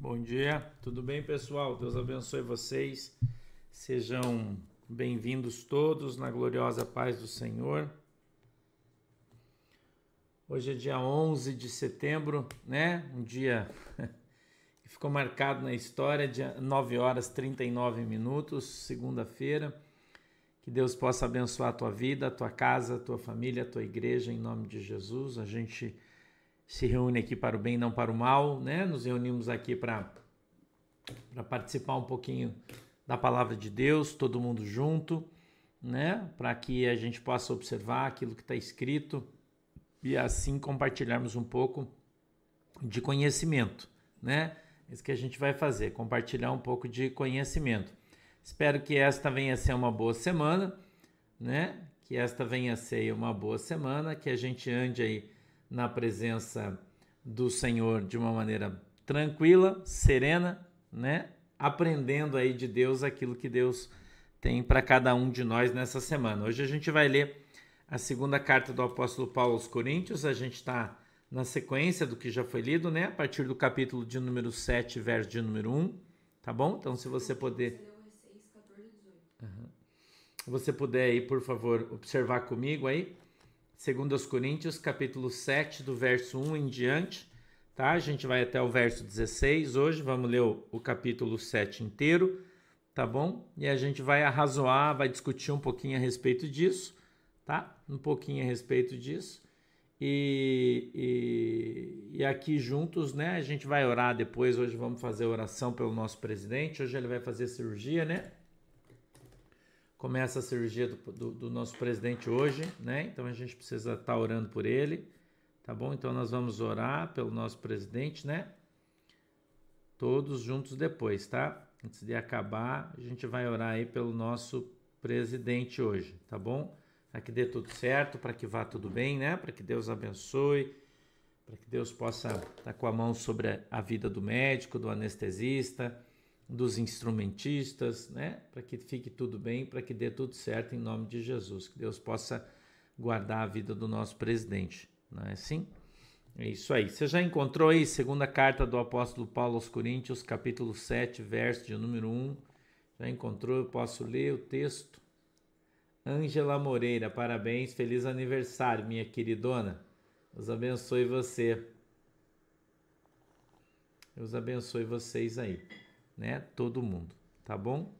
Bom dia, tudo bem, pessoal? Deus abençoe vocês. Sejam bem-vindos todos na gloriosa paz do Senhor. Hoje é dia 11 de setembro, né? Um dia que ficou marcado na história, de 9 horas 39 minutos, segunda-feira. Que Deus possa abençoar a tua vida, a tua casa, a tua família, a tua igreja, em nome de Jesus. A gente se reúne aqui para o bem, não para o mal, né? Nos reunimos aqui para participar um pouquinho da palavra de Deus, todo mundo junto, né? Para que a gente possa observar aquilo que está escrito e assim compartilharmos um pouco de conhecimento, né? Isso que a gente vai fazer, compartilhar um pouco de conhecimento. Espero que esta venha a ser uma boa semana, né? Que esta venha a ser uma boa semana, que a gente ande aí na presença do Senhor de uma maneira tranquila, serena, né? Aprendendo aí de Deus aquilo que Deus tem para cada um de nós nessa semana. Hoje a gente vai ler a segunda carta do apóstolo Paulo aos Coríntios. A gente está na sequência do que já foi lido, né? A partir do capítulo de número 7, verso de número 1. Tá bom? Então, se você puder. Uhum. Você puder aí, por favor, observar comigo aí. Segundo aos Coríntios, capítulo 7, do verso 1 em diante, tá? A gente vai até o verso 16 hoje, vamos ler o, o capítulo 7 inteiro, tá bom? E a gente vai arrazoar, vai discutir um pouquinho a respeito disso, tá? Um pouquinho a respeito disso. E, e, e, aqui juntos, né? A gente vai orar depois. Hoje vamos fazer oração pelo nosso presidente. Hoje ele vai fazer cirurgia, né? Começa a cirurgia do, do, do, nosso presidente hoje, né? Então a gente precisa estar tá orando por ele, tá bom? Então nós vamos orar pelo nosso presidente, né? Todos juntos depois, tá? Antes de acabar, a gente vai orar aí pelo nosso presidente hoje, tá bom? Para que dê tudo certo, para que vá tudo bem, né? Para que Deus abençoe, para que Deus possa estar tá com a mão sobre a vida do médico, do anestesista, dos instrumentistas, né? Para que fique tudo bem, para que dê tudo certo em nome de Jesus. Que Deus possa guardar a vida do nosso presidente, não é assim? É isso aí. Você já encontrou aí segunda carta do apóstolo Paulo aos Coríntios, capítulo 7, verso de número 1. Já encontrou? Eu posso ler o texto? Ângela Moreira, parabéns, feliz aniversário, minha queridona. Deus abençoe você. Deus abençoe vocês aí né? Todo mundo, tá bom?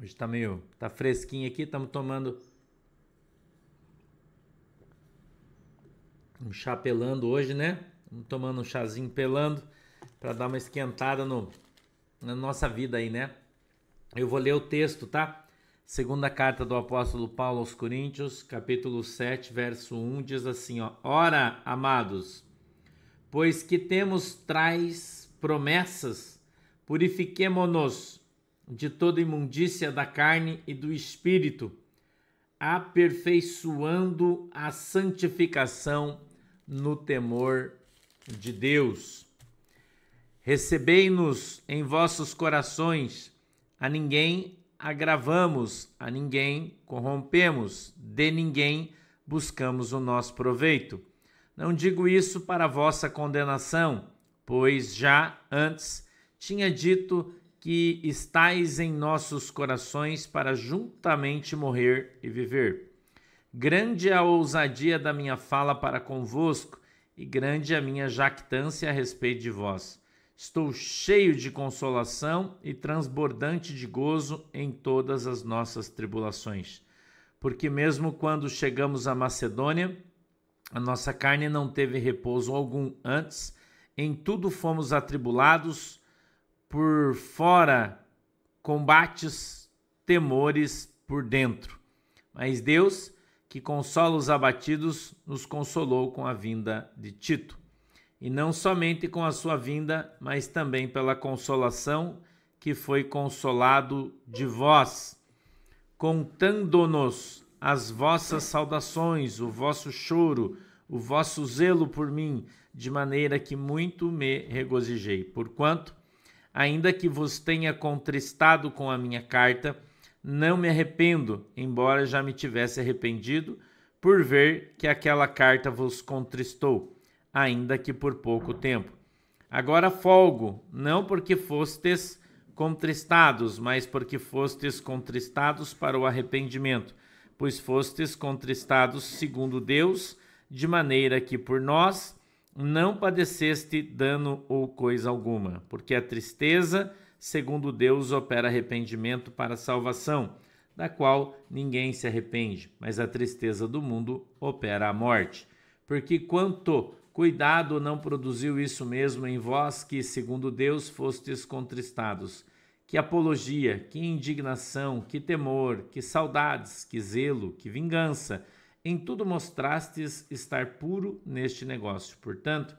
Hoje tá meio, tá fresquinho aqui, estamos tomando um chá pelando hoje, né? Estamos tomando um chazinho pelando para dar uma esquentada no, na nossa vida aí, né? Eu vou ler o texto, tá? Segunda carta do apóstolo Paulo aos Coríntios, capítulo 7, verso 1, diz assim, ó: Ora, amados, pois que temos traz promessas Purifiquemo-nos de toda imundícia da carne e do espírito, aperfeiçoando a santificação no temor de Deus. Recebei-nos em vossos corações, a ninguém agravamos, a ninguém corrompemos, de ninguém buscamos o nosso proveito. Não digo isso para vossa condenação, pois já antes tinha dito que estais em nossos corações para juntamente morrer e viver. Grande a ousadia da minha fala para convosco, e grande a minha jactância a respeito de vós. Estou cheio de consolação e transbordante de gozo em todas as nossas tribulações. Porque mesmo quando chegamos à Macedônia, a nossa carne não teve repouso algum antes, em tudo fomos atribulados, por fora combates, temores por dentro. Mas Deus, que consola os abatidos, nos consolou com a vinda de Tito. E não somente com a sua vinda, mas também pela consolação que foi consolado de vós, contando-nos as vossas saudações, o vosso choro, o vosso zelo por mim, de maneira que muito me regozijei. Porquanto, ainda que vos tenha contristado com a minha carta, não me arrependo, embora já me tivesse arrependido, por ver que aquela carta vos contristou, ainda que por pouco tempo. Agora folgo, não porque fostes contristados, mas porque fostes contristados para o arrependimento, pois fostes contristados segundo Deus, de maneira que por nós não padeceste dano ou coisa alguma, porque a tristeza, segundo Deus, opera arrependimento para salvação, da qual ninguém se arrepende, mas a tristeza do mundo opera a morte. Porque quanto cuidado não produziu isso mesmo em vós que, segundo Deus, fostes contristados? Que apologia, que indignação, que temor, que saudades, que zelo, que vingança, em tudo mostrastes estar puro neste negócio. Portanto,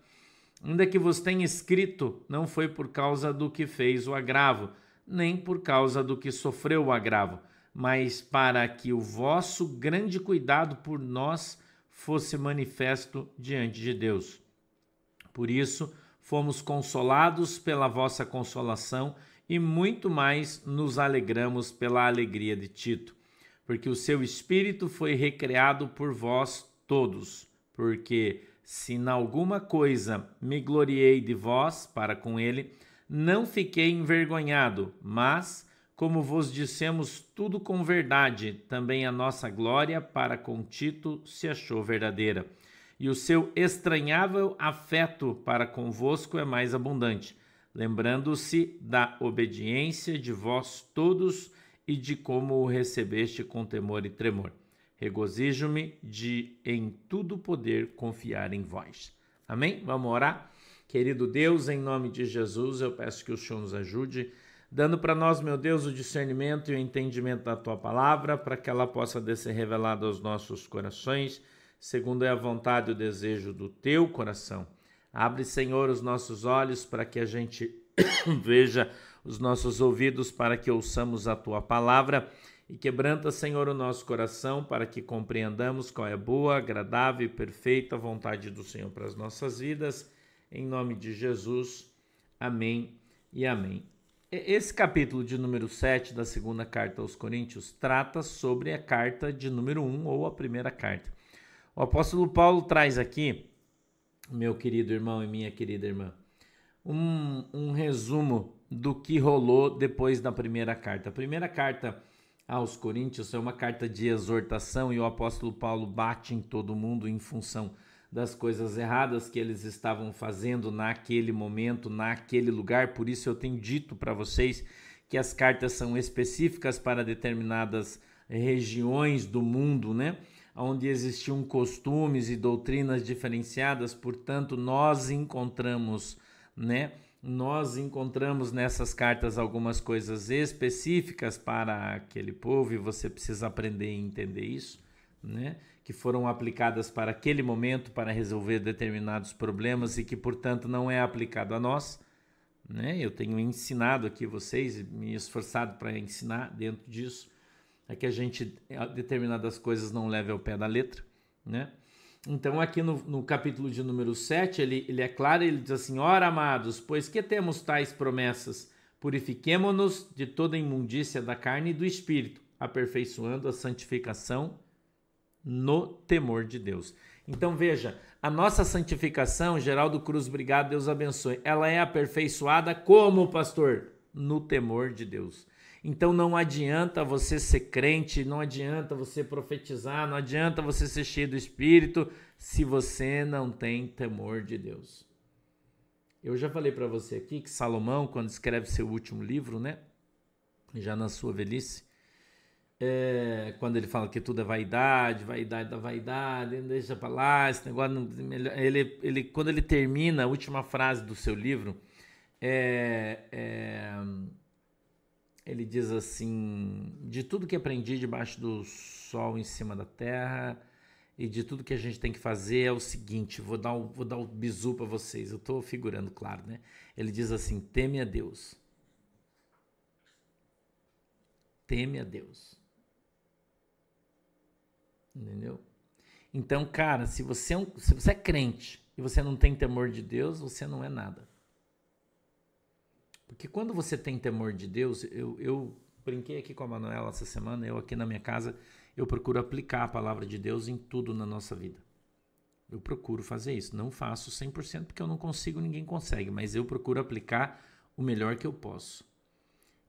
ainda que vos tenha escrito, não foi por causa do que fez o agravo, nem por causa do que sofreu o agravo, mas para que o vosso grande cuidado por nós fosse manifesto diante de Deus. Por isso, fomos consolados pela vossa consolação e muito mais nos alegramos pela alegria de Tito porque o seu espírito foi recreado por vós todos. Porque se em alguma coisa me gloriei de vós para com ele, não fiquei envergonhado, mas, como vos dissemos tudo com verdade, também a nossa glória para com Tito se achou verdadeira. E o seu estranhável afeto para convosco é mais abundante, lembrando-se da obediência de vós todos e de como o recebeste com temor e tremor. Regozijo-me de em tudo poder confiar em vós. Amém? Vamos orar? Querido Deus, em nome de Jesus, eu peço que o Senhor nos ajude, dando para nós, meu Deus, o discernimento e o entendimento da tua palavra, para que ela possa ser revelada aos nossos corações, segundo é a vontade e o desejo do teu coração. Abre, Senhor, os nossos olhos para que a gente veja os nossos ouvidos para que ouçamos a tua palavra e quebranta, Senhor, o nosso coração para que compreendamos qual é a boa, agradável e perfeita vontade do Senhor para as nossas vidas. Em nome de Jesus. Amém e amém. Esse capítulo de número 7 da segunda carta aos Coríntios trata sobre a carta de número 1 ou a primeira carta. O apóstolo Paulo traz aqui, meu querido irmão e minha querida irmã, um, um resumo do que rolou depois da primeira carta. A primeira carta aos Coríntios é uma carta de exortação e o apóstolo Paulo bate em todo mundo em função das coisas erradas que eles estavam fazendo naquele momento, naquele lugar. Por isso eu tenho dito para vocês que as cartas são específicas para determinadas regiões do mundo, né? Onde existiam costumes e doutrinas diferenciadas, portanto, nós encontramos, né? Nós encontramos nessas cartas algumas coisas específicas para aquele povo e você precisa aprender e entender isso, né? Que foram aplicadas para aquele momento para resolver determinados problemas e que, portanto, não é aplicado a nós, né? Eu tenho ensinado aqui vocês, me esforçado para ensinar dentro disso, é que a gente determinadas coisas não leve ao pé da letra, né? Então, aqui no, no, capítulo de número 7, ele, ele é claro, ele diz assim: Ora, amados, pois que temos tais promessas? Purifiquemo-nos de toda imundícia da carne e do espírito, aperfeiçoando a santificação no temor de Deus. Então, veja, a nossa santificação, Geraldo Cruz, obrigado, Deus abençoe, ela é aperfeiçoada como, pastor? No temor de Deus. Então não adianta você ser crente, não adianta você profetizar, não adianta você ser cheio do Espírito se você não tem temor de Deus. Eu já falei para você aqui que Salomão, quando escreve seu último livro, né, já na sua velhice, é, quando ele fala que tudo é vaidade, vaidade da vaidade, deixa para lá, esse negócio, ele, ele, quando ele termina a última frase do seu livro, é, é ele diz assim: de tudo que aprendi debaixo do sol em cima da terra e de tudo que a gente tem que fazer é o seguinte: vou dar o, vou dar o bizu para vocês. Eu estou figurando, claro, né? Ele diz assim: teme a Deus. Teme a Deus. Entendeu? Então, cara, se você, é um, se você é crente e você não tem temor de Deus, você não é nada. Porque quando você tem temor de Deus, eu, eu brinquei aqui com a Manuela essa semana, eu aqui na minha casa, eu procuro aplicar a palavra de Deus em tudo na nossa vida. Eu procuro fazer isso. Não faço 100% porque eu não consigo, ninguém consegue, mas eu procuro aplicar o melhor que eu posso.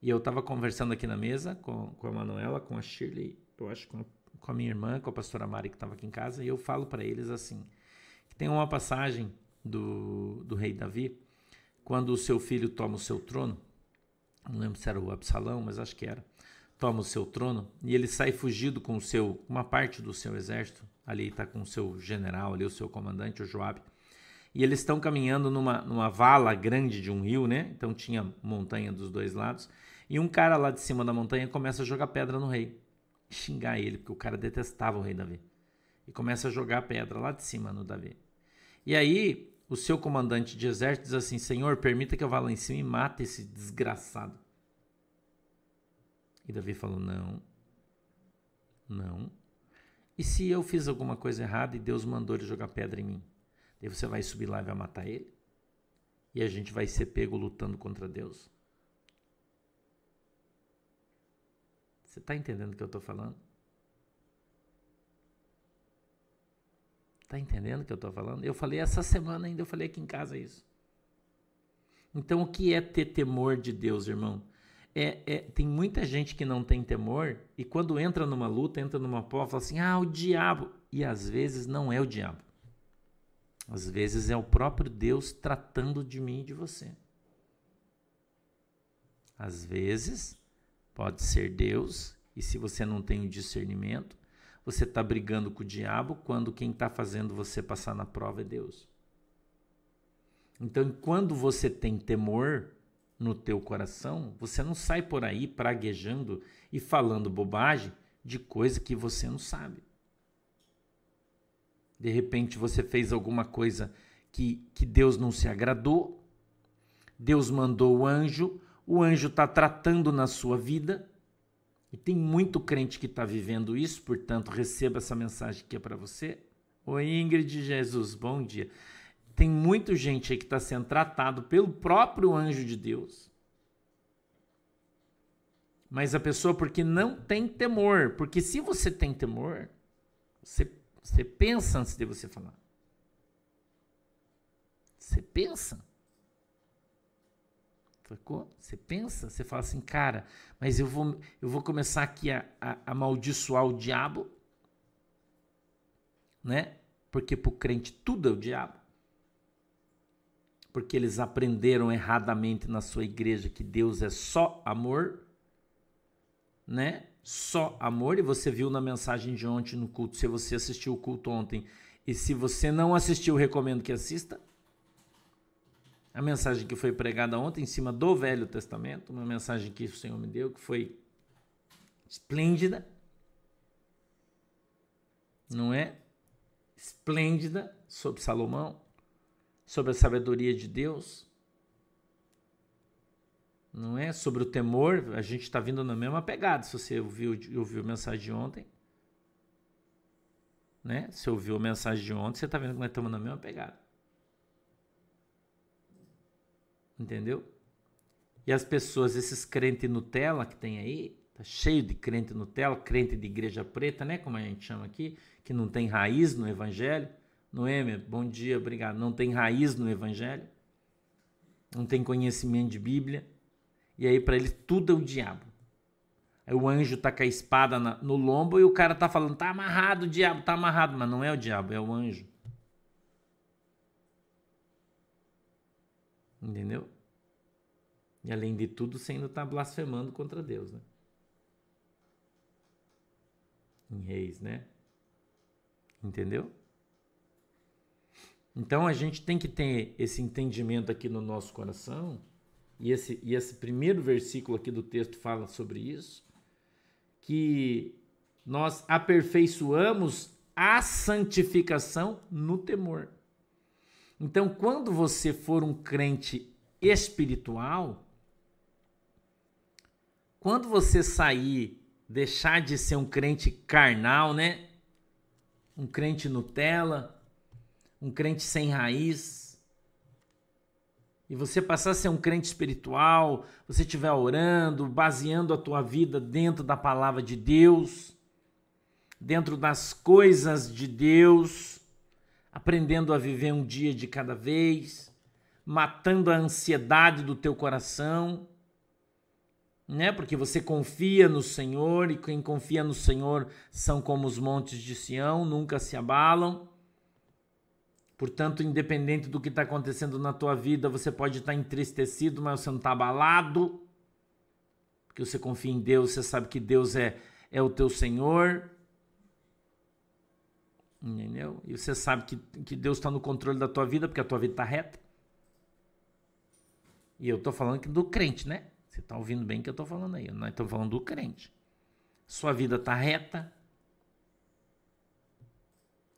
E eu estava conversando aqui na mesa com, com a Manuela, com a Shirley, eu acho com a, com a minha irmã, com a pastora Mari que estava aqui em casa, e eu falo para eles assim: que tem uma passagem do, do rei Davi, quando o seu filho toma o seu trono, não lembro se era o Absalão, mas acho que era, toma o seu trono, e ele sai fugido com o seu, uma parte do seu exército, ali está com o seu general, ali o seu comandante, o Joabe, e eles estão caminhando numa, numa vala grande de um rio, né? Então tinha montanha dos dois lados, e um cara lá de cima da montanha começa a jogar pedra no rei, xingar ele, porque o cara detestava o rei Davi, e começa a jogar pedra lá de cima no Davi. E aí o seu comandante de exército diz assim: Senhor, permita que eu vá lá em cima e mate esse desgraçado. E Davi falou: Não, não. E se eu fiz alguma coisa errada e Deus mandou ele jogar pedra em mim? Daí você vai subir lá e vai matar ele? E a gente vai ser pego lutando contra Deus? Você está entendendo o que eu estou falando? Tá entendendo o que eu estou falando? Eu falei essa semana ainda, eu falei aqui em casa isso. Então, o que é ter temor de Deus, irmão? É, é, tem muita gente que não tem temor e quando entra numa luta, entra numa prova, fala assim: ah, o diabo. E às vezes não é o diabo. Às vezes é o próprio Deus tratando de mim e de você. Às vezes pode ser Deus, e se você não tem o discernimento, você está brigando com o diabo quando quem está fazendo você passar na prova é Deus. Então, quando você tem temor no teu coração, você não sai por aí praguejando e falando bobagem de coisa que você não sabe. De repente você fez alguma coisa que, que Deus não se agradou, Deus mandou o anjo, o anjo está tratando na sua vida, e tem muito crente que está vivendo isso, portanto, receba essa mensagem que é para você. Oi, Ingrid Jesus, bom dia. Tem muita gente aí que está sendo tratado pelo próprio anjo de Deus. Mas a pessoa, porque não tem temor, porque se você tem temor, você, você pensa antes de você falar. Você pensa. Sacou? Você pensa, você fala assim, cara, mas eu vou, eu vou começar aqui a, a, amaldiçoar o diabo, né? Porque para o crente tudo é o diabo. Porque eles aprenderam erradamente na sua igreja que Deus é só amor, né? Só amor. E você viu na mensagem de ontem no culto, se você assistiu o culto ontem, e se você não assistiu, recomendo que assista a mensagem que foi pregada ontem em cima do Velho Testamento, uma mensagem que o Senhor me deu, que foi esplêndida, não é? Esplêndida sobre Salomão, sobre a sabedoria de Deus, não é? Sobre o temor, a gente está vindo na mesma pegada. Se você ouviu, ouviu a mensagem de ontem, né? Se ouviu a mensagem de ontem, você está vendo que nós estamos na mesma pegada. Entendeu? E as pessoas, esses crentes Nutella que tem aí, tá cheio de crente Nutella, crente de igreja preta, né? Como a gente chama aqui, que não tem raiz no evangelho. Noêmia, bom dia, obrigado. Não tem raiz no evangelho. Não tem conhecimento de Bíblia. E aí para eles tudo é o diabo. Aí o anjo tá com a espada na, no lombo e o cara tá falando, tá amarrado o diabo, tá amarrado, mas não é o diabo, é o anjo. Entendeu? E além de tudo, você ainda está blasfemando contra Deus, né? Em reis, né? Entendeu? Então a gente tem que ter esse entendimento aqui no nosso coração, e esse, e esse primeiro versículo aqui do texto fala sobre isso, que nós aperfeiçoamos a santificação no temor. Então, quando você for um crente espiritual, quando você sair, deixar de ser um crente carnal, né? Um crente Nutella, um crente sem raiz, e você passar a ser um crente espiritual, você estiver orando, baseando a tua vida dentro da palavra de Deus, dentro das coisas de Deus, aprendendo a viver um dia de cada vez, matando a ansiedade do teu coração, né? Porque você confia no Senhor e quem confia no Senhor são como os montes de Sião, nunca se abalam. Portanto, independente do que está acontecendo na tua vida, você pode estar tá entristecido, mas você não está abalado, porque você confia em Deus, você sabe que Deus é, é o teu Senhor. Entendeu? E você sabe que, que Deus está no controle da tua vida, porque a tua vida está reta. E eu estou falando do crente, né? Você está ouvindo bem o que eu estou falando aí. Nós estamos falando do crente. Sua vida está reta.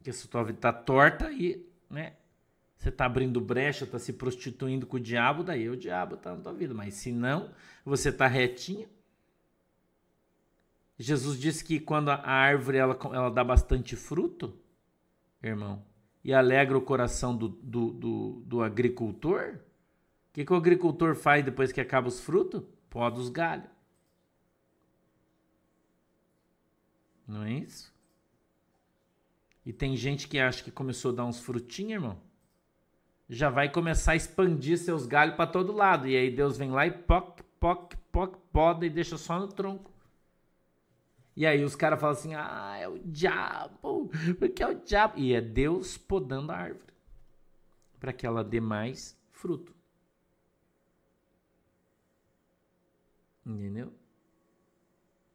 Que a tua vida está torta e né? Você está abrindo brecha, está se prostituindo com o diabo, daí o diabo está na tua vida. Mas se não, você está retinho. Jesus disse que quando a árvore ela, ela dá bastante fruto, irmão, e alegra o coração do, do, do, do agricultor, o que, que o agricultor faz depois que acaba os frutos? Poda os galhos. Não é isso? E tem gente que acha que começou a dar uns frutinhos, irmão. Já vai começar a expandir seus galhos para todo lado. E aí Deus vem lá e poc, poc, poc, poda e deixa só no tronco. E aí os caras falam assim: ah, é o diabo, porque é o diabo. E é Deus podando a árvore para que ela dê mais fruto. Entendeu?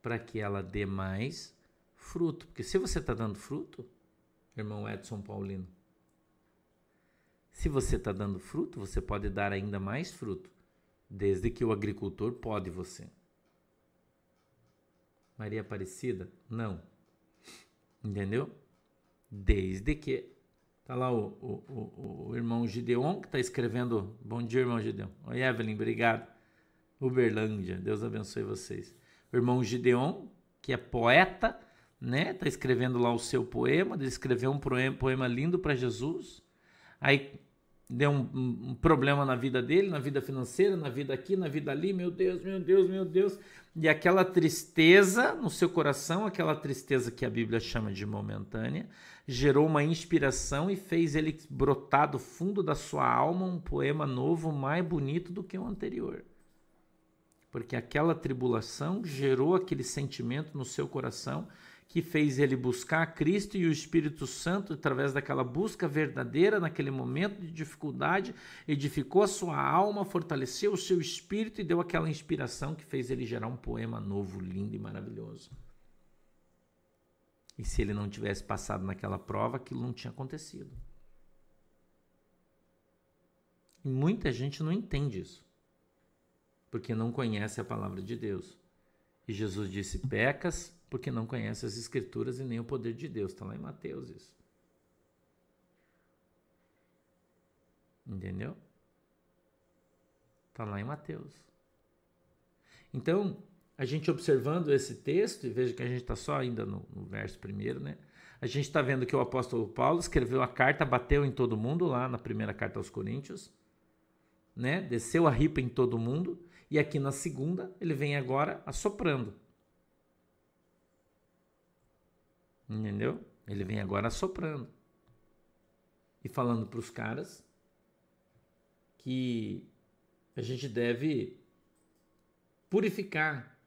Para que ela dê mais fruto. Porque se você está dando fruto, irmão Edson Paulino. Se você está dando fruto, você pode dar ainda mais fruto, desde que o agricultor pode você. Maria Aparecida? Não. Entendeu? Desde que. Tá lá o, o, o, o irmão Gideon que está escrevendo. Bom dia, irmão Gideon. Oi, Evelyn, obrigado. Uberlândia, Deus abençoe vocês. O irmão Gideon, que é poeta, né? Tá escrevendo lá o seu poema, ele escreveu um poema, poema lindo para Jesus. Aí deu um, um, problema na vida dele, na vida financeira, na vida aqui, na vida ali, meu Deus, meu Deus, meu Deus. E aquela tristeza no seu coração, aquela tristeza que a Bíblia chama de momentânea, gerou uma inspiração e fez ele brotar do fundo da sua alma um poema novo, mais bonito do que o anterior. Porque aquela tribulação gerou aquele sentimento no seu coração que fez ele buscar Cristo e o Espírito Santo, através daquela busca verdadeira, naquele momento de dificuldade, edificou a sua alma, fortaleceu o seu espírito e deu aquela inspiração que fez ele gerar um poema novo, lindo e maravilhoso. E se ele não tivesse passado naquela prova, aquilo não tinha acontecido. E muita gente não entende isso, porque não conhece a palavra de Deus. E Jesus disse: pecas porque não conhece as Escrituras e nem o poder de Deus. Está lá em Mateus isso. Entendeu? Está lá em Mateus. Então, a gente observando esse texto, e veja que a gente está só ainda no, no, verso primeiro, né? A gente está vendo que o apóstolo Paulo escreveu a carta, bateu em todo mundo lá na primeira carta aos Coríntios, né? Desceu a ripa em todo mundo, e aqui na segunda ele vem agora assoprando. Entendeu? Ele vem agora soprando. E falando para os caras que a gente deve purificar,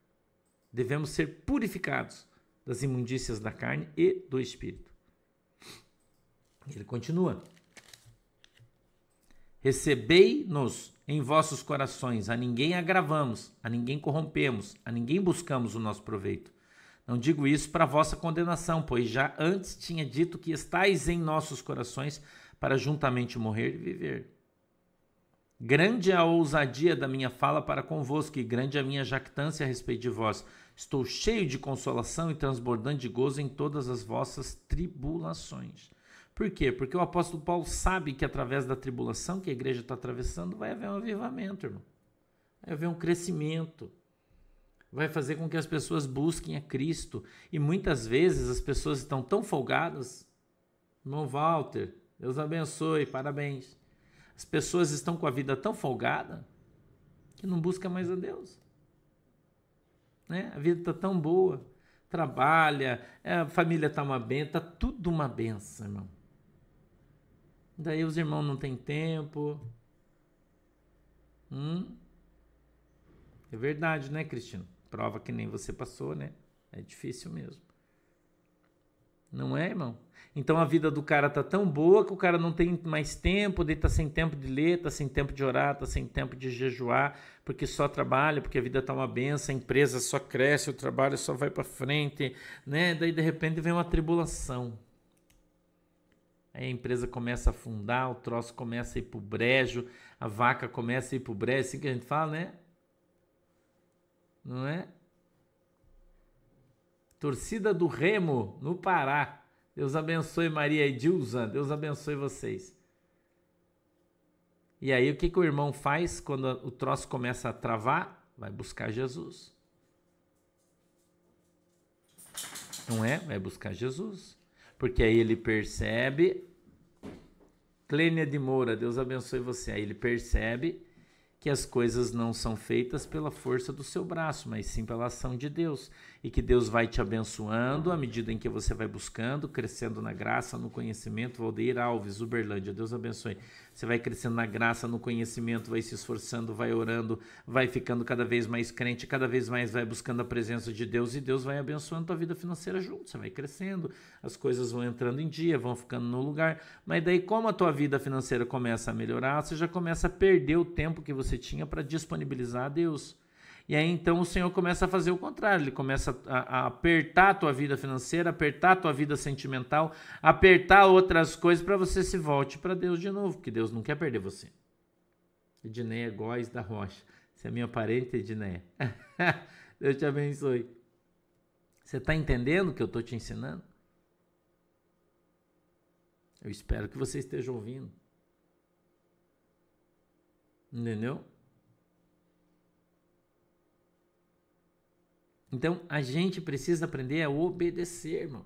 devemos ser purificados das imundícias da carne e do espírito. Ele continua: Recebei-nos em vossos corações, a ninguém agravamos, a ninguém corrompemos, a ninguém buscamos o nosso proveito não digo isso para vossa condenação, pois já antes tinha dito que estáis em nossos corações para juntamente morrer e viver. Grande é a ousadia da minha fala para convosco, e grande é a minha jactância a respeito de vós. Estou cheio de consolação e transbordando de gozo em todas as vossas tribulações. Por quê? Porque o apóstolo Paulo sabe que através da tribulação que a igreja está atravessando vai haver um avivamento, irmão. Vai haver um crescimento vai fazer com que as pessoas busquem a Cristo. E muitas vezes as pessoas estão tão folgadas. Irmão Walter, Deus abençoe, parabéns. As pessoas estão com a vida tão folgada que não busca mais a Deus. Né? A vida está tão boa, trabalha, é, a família está uma benção, está tudo uma benção, irmão. Daí os irmãos não têm tempo. Hum? É verdade, né, Cristina? Prova que nem você passou, né? É difícil mesmo. Não é, irmão? Então a vida do cara tá tão boa que o cara não tem mais tempo, ele tá sem tempo de ler, tá sem tempo de orar, tá sem tempo de jejuar, porque só trabalha, porque a vida tá uma benção, a empresa só cresce, o trabalho só vai para frente, né? Daí de repente vem uma tribulação. Aí a empresa começa a afundar, o troço começa a ir pro brejo, a vaca começa a ir pro brejo, assim que a gente fala, né? Não é? Torcida do Remo, no Pará. Deus abençoe Maria e Dilza. Deus abençoe vocês. E aí o que, que o irmão faz quando o troço começa a travar? Vai buscar Jesus. Não é? Vai buscar Jesus. Porque aí ele percebe. Clênia de Moura, Deus abençoe você. Aí ele percebe que as coisas não são feitas pela força do seu braço, mas sim pela ação de Deus e que Deus vai te abençoando à medida em que você vai buscando, crescendo na graça, no conhecimento. Valdeir Alves, Uberlândia, Deus abençoe. Você vai crescendo na graça, no conhecimento, vai se esforçando, vai orando, vai ficando cada vez mais crente, cada vez mais vai buscando a presença de Deus e Deus vai abençoando tua vida financeira junto. Você vai crescendo, as coisas vão entrando em dia, vão ficando no lugar. Mas daí, como a tua vida financeira começa a melhorar, você já começa a perder o tempo que você tinha para disponibilizar a Deus. E aí então o Senhor começa a fazer o contrário, ele começa a, a, apertar a tua vida financeira, apertar a tua vida sentimental, apertar outras coisas para você se volte para Deus de novo, porque Deus não quer perder você. Edneia Góes da Rocha. Você é minha parente, Edneia. Deus te abençoe. Você está entendendo o que eu estou te ensinando? Eu espero que você esteja ouvindo. Entendeu? Então a gente precisa aprender a obedecer, irmão.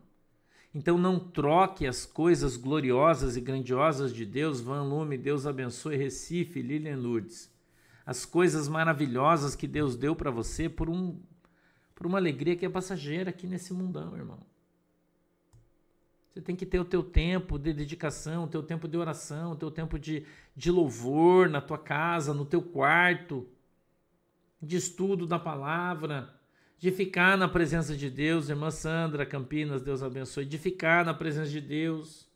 Então não troque as coisas gloriosas e grandiosas de Deus, Van Lume, Deus abençoe Recife, Lilian Lourdes. As coisas maravilhosas que Deus deu para você por um por uma alegria que é passageira aqui nesse mundão, irmão. Você tem que ter o teu tempo de dedicação, o teu tempo de oração, o teu tempo de, de louvor na tua casa, no teu quarto, de estudo da palavra, de ficar na presença de Deus, irmã Sandra Campinas, Deus abençoe, de ficar na presença de Deus.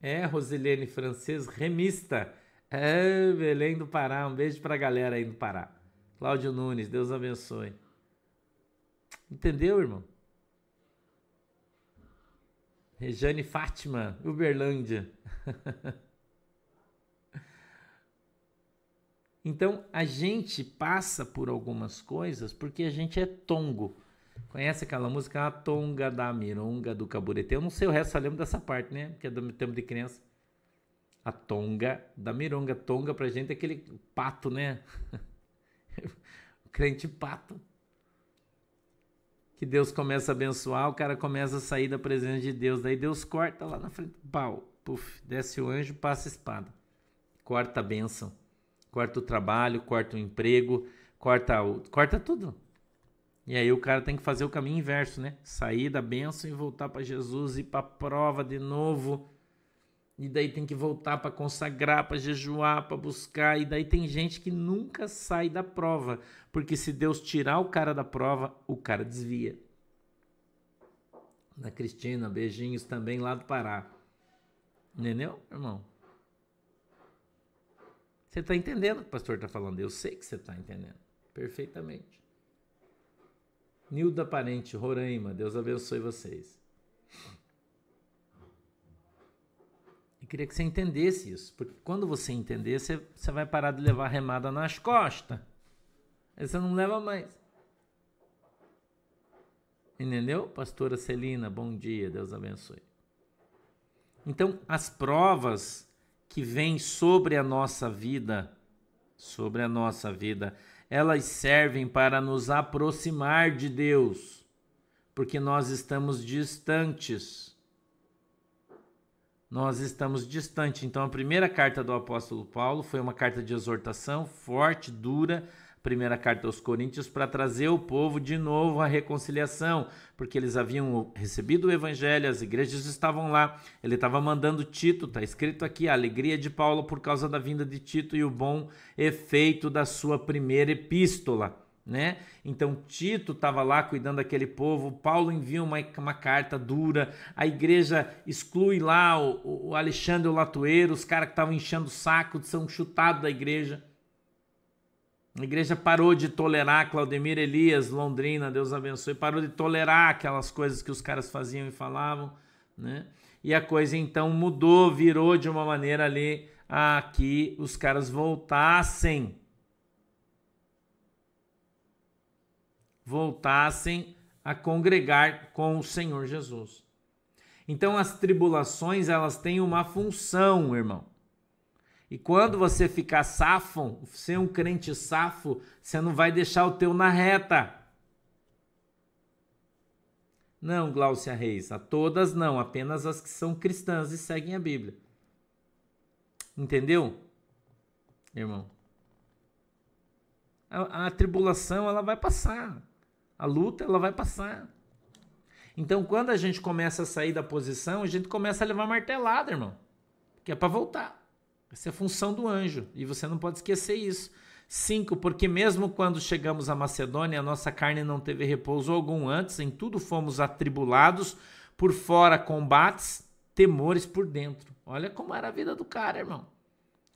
É, Rosilene Francês, remista. É, Belém do Pará, um beijo para a galera aí do Pará. Cláudio Nunes, Deus abençoe. Entendeu, irmão? Rejane Fátima, Uberlândia. Então a gente passa por algumas coisas porque a gente é tongo. Conhece aquela música A Tonga da Mironga do Caburete? Eu não sei o resto, só lembro dessa parte, né? Que é do tempo de criança. A Tonga da Mironga. Tonga pra gente é aquele pato, né? o crente pato. Que Deus começa a abençoar, o cara começa a sair da presença de Deus. Daí Deus corta lá na frente. Pau, puf, desce o anjo, passa a espada. Corta a bênção corta o trabalho, corta o emprego, corta, o, corta tudo. E aí o cara tem que fazer o caminho inverso, né? Sair da bênção e voltar para Jesus, ir para prova de novo. E daí tem que voltar para consagrar, para jejuar, para buscar. E daí tem gente que nunca sai da prova, porque se Deus tirar o cara da prova, o cara desvia. Da Cristina, beijinhos também lá do Pará. Entendeu, irmão? Você está entendendo o que o pastor está falando? Eu sei que você está entendendo. Perfeitamente. Nilda Parente, Roraima, Deus abençoe vocês. Eu queria que você entendesse isso, porque quando você entender, você, você vai parar de levar remada nas costas. Aí você não leva mais. Entendeu? Pastora Celina, bom dia, Deus abençoe. Então, as provas que vêm sobre a nossa vida, sobre a nossa vida, elas servem para nos aproximar de Deus, porque nós estamos distantes. Nós estamos distantes. Então, a primeira carta do apóstolo Paulo foi uma carta de exortação forte, dura, primeira carta aos Coríntios para trazer o povo de novo à reconciliação, porque eles haviam recebido o evangelho, as igrejas estavam lá. Ele estava mandando Tito, está escrito aqui, a alegria de Paulo por causa da vinda de Tito e o bom efeito da sua primeira epístola. Né? Então Tito estava lá cuidando daquele povo, Paulo envia uma, uma carta dura, a igreja exclui lá o, o Alexandre o Latoeiro, os caras que estavam enchendo o saco, são chutados da igreja. A igreja parou de tolerar Claudemir Elias, Londrina, Deus abençoe, parou de tolerar aquelas coisas que os caras faziam e falavam, né? E a coisa então mudou, virou de uma maneira ali a que os caras voltassem voltassem a congregar com o Senhor Jesus. Então as tribulações, elas têm uma função, irmão. E quando você ficar safo, ser um crente safo, você não vai deixar o teu na reta. Não, Gláucia Reis, a todas não, apenas as que são cristãs e seguem a Bíblia. Entendeu? Irmão. A, a tribulação ela vai passar. A luta ela vai passar. Então, quando a gente começa a sair da posição, a gente começa a levar martelada, irmão. Que é para voltar. Essa é a função do anjo e você não pode esquecer isso. Cinco, porque mesmo quando chegamos à Macedônia, a nossa carne não teve repouso algum antes, em tudo fomos atribulados, por fora combates, temores por dentro. Olha como era a vida do cara, irmão.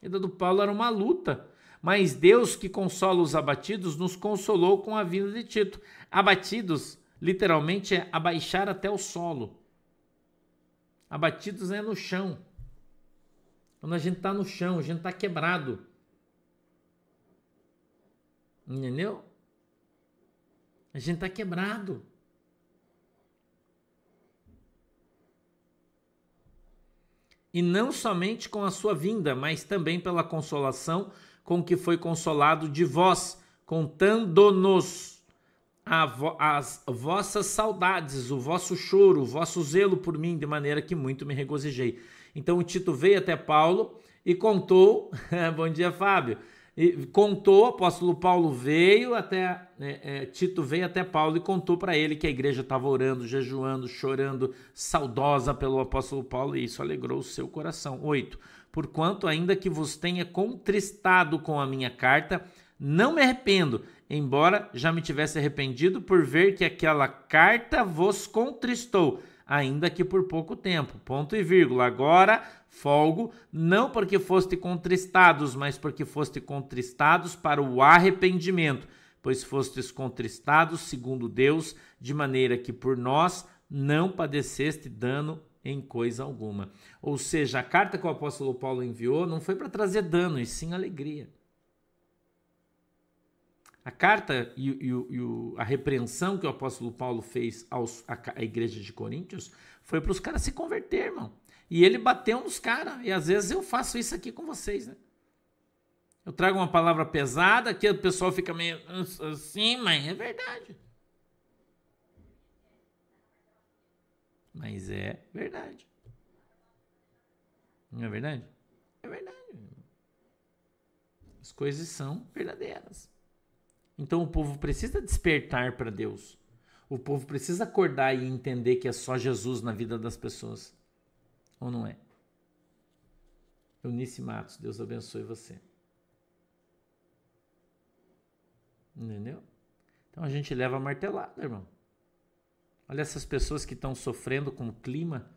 A vida do Paulo era uma luta. Mas Deus que consola os abatidos nos consolou com a vinda de Tito. Abatidos, literalmente, é abaixar até o solo. Abatidos é no chão. Quando a gente está no chão, a gente está quebrado. Entendeu? A gente está quebrado. E não somente com a sua vinda, mas também pela consolação com que foi consolado de vós, contando-nos as vossas saudades, o vosso choro, o vosso zelo por mim, de maneira que muito me regozijei. Então o Tito veio até Paulo e contou. Bom dia, Fábio. E contou, o apóstolo Paulo veio até. É, é, Tito veio até Paulo e contou para ele que a igreja estava orando, jejuando, chorando, saudosa pelo apóstolo Paulo, e isso alegrou o seu coração. 8. Porquanto, ainda que vos tenha contristado com a minha carta, não me arrependo, embora já me tivesse arrependido por ver que aquela carta vos contristou ainda que por pouco tempo. Ponto e vírgula. Agora folgo, não porque foste contristados, mas porque foste contristados para o arrependimento, pois fostes contristados segundo Deus, de maneira que por nós não padeceste dano em coisa alguma. Ou seja, a carta que o apóstolo Paulo enviou não foi para trazer dano, e sim alegria. A carta e, e, e, a repreensão que o apóstolo Paulo fez aos, igreja de Coríntios foi para os caras se converter, irmão. E ele bateu nos caras. E às vezes eu faço isso aqui com vocês, né? Eu trago uma palavra pesada que o pessoal fica meio assim, mas é verdade. Mas é verdade. Não é verdade? É verdade. As coisas são verdadeiras. Então o povo precisa despertar para Deus. O povo precisa acordar e entender que é só Jesus na vida das pessoas. Ou não é? Eunice Matos, Deus abençoe você. Entendeu? Então a gente leva a martelada, irmão. Olha essas pessoas que estão sofrendo com o clima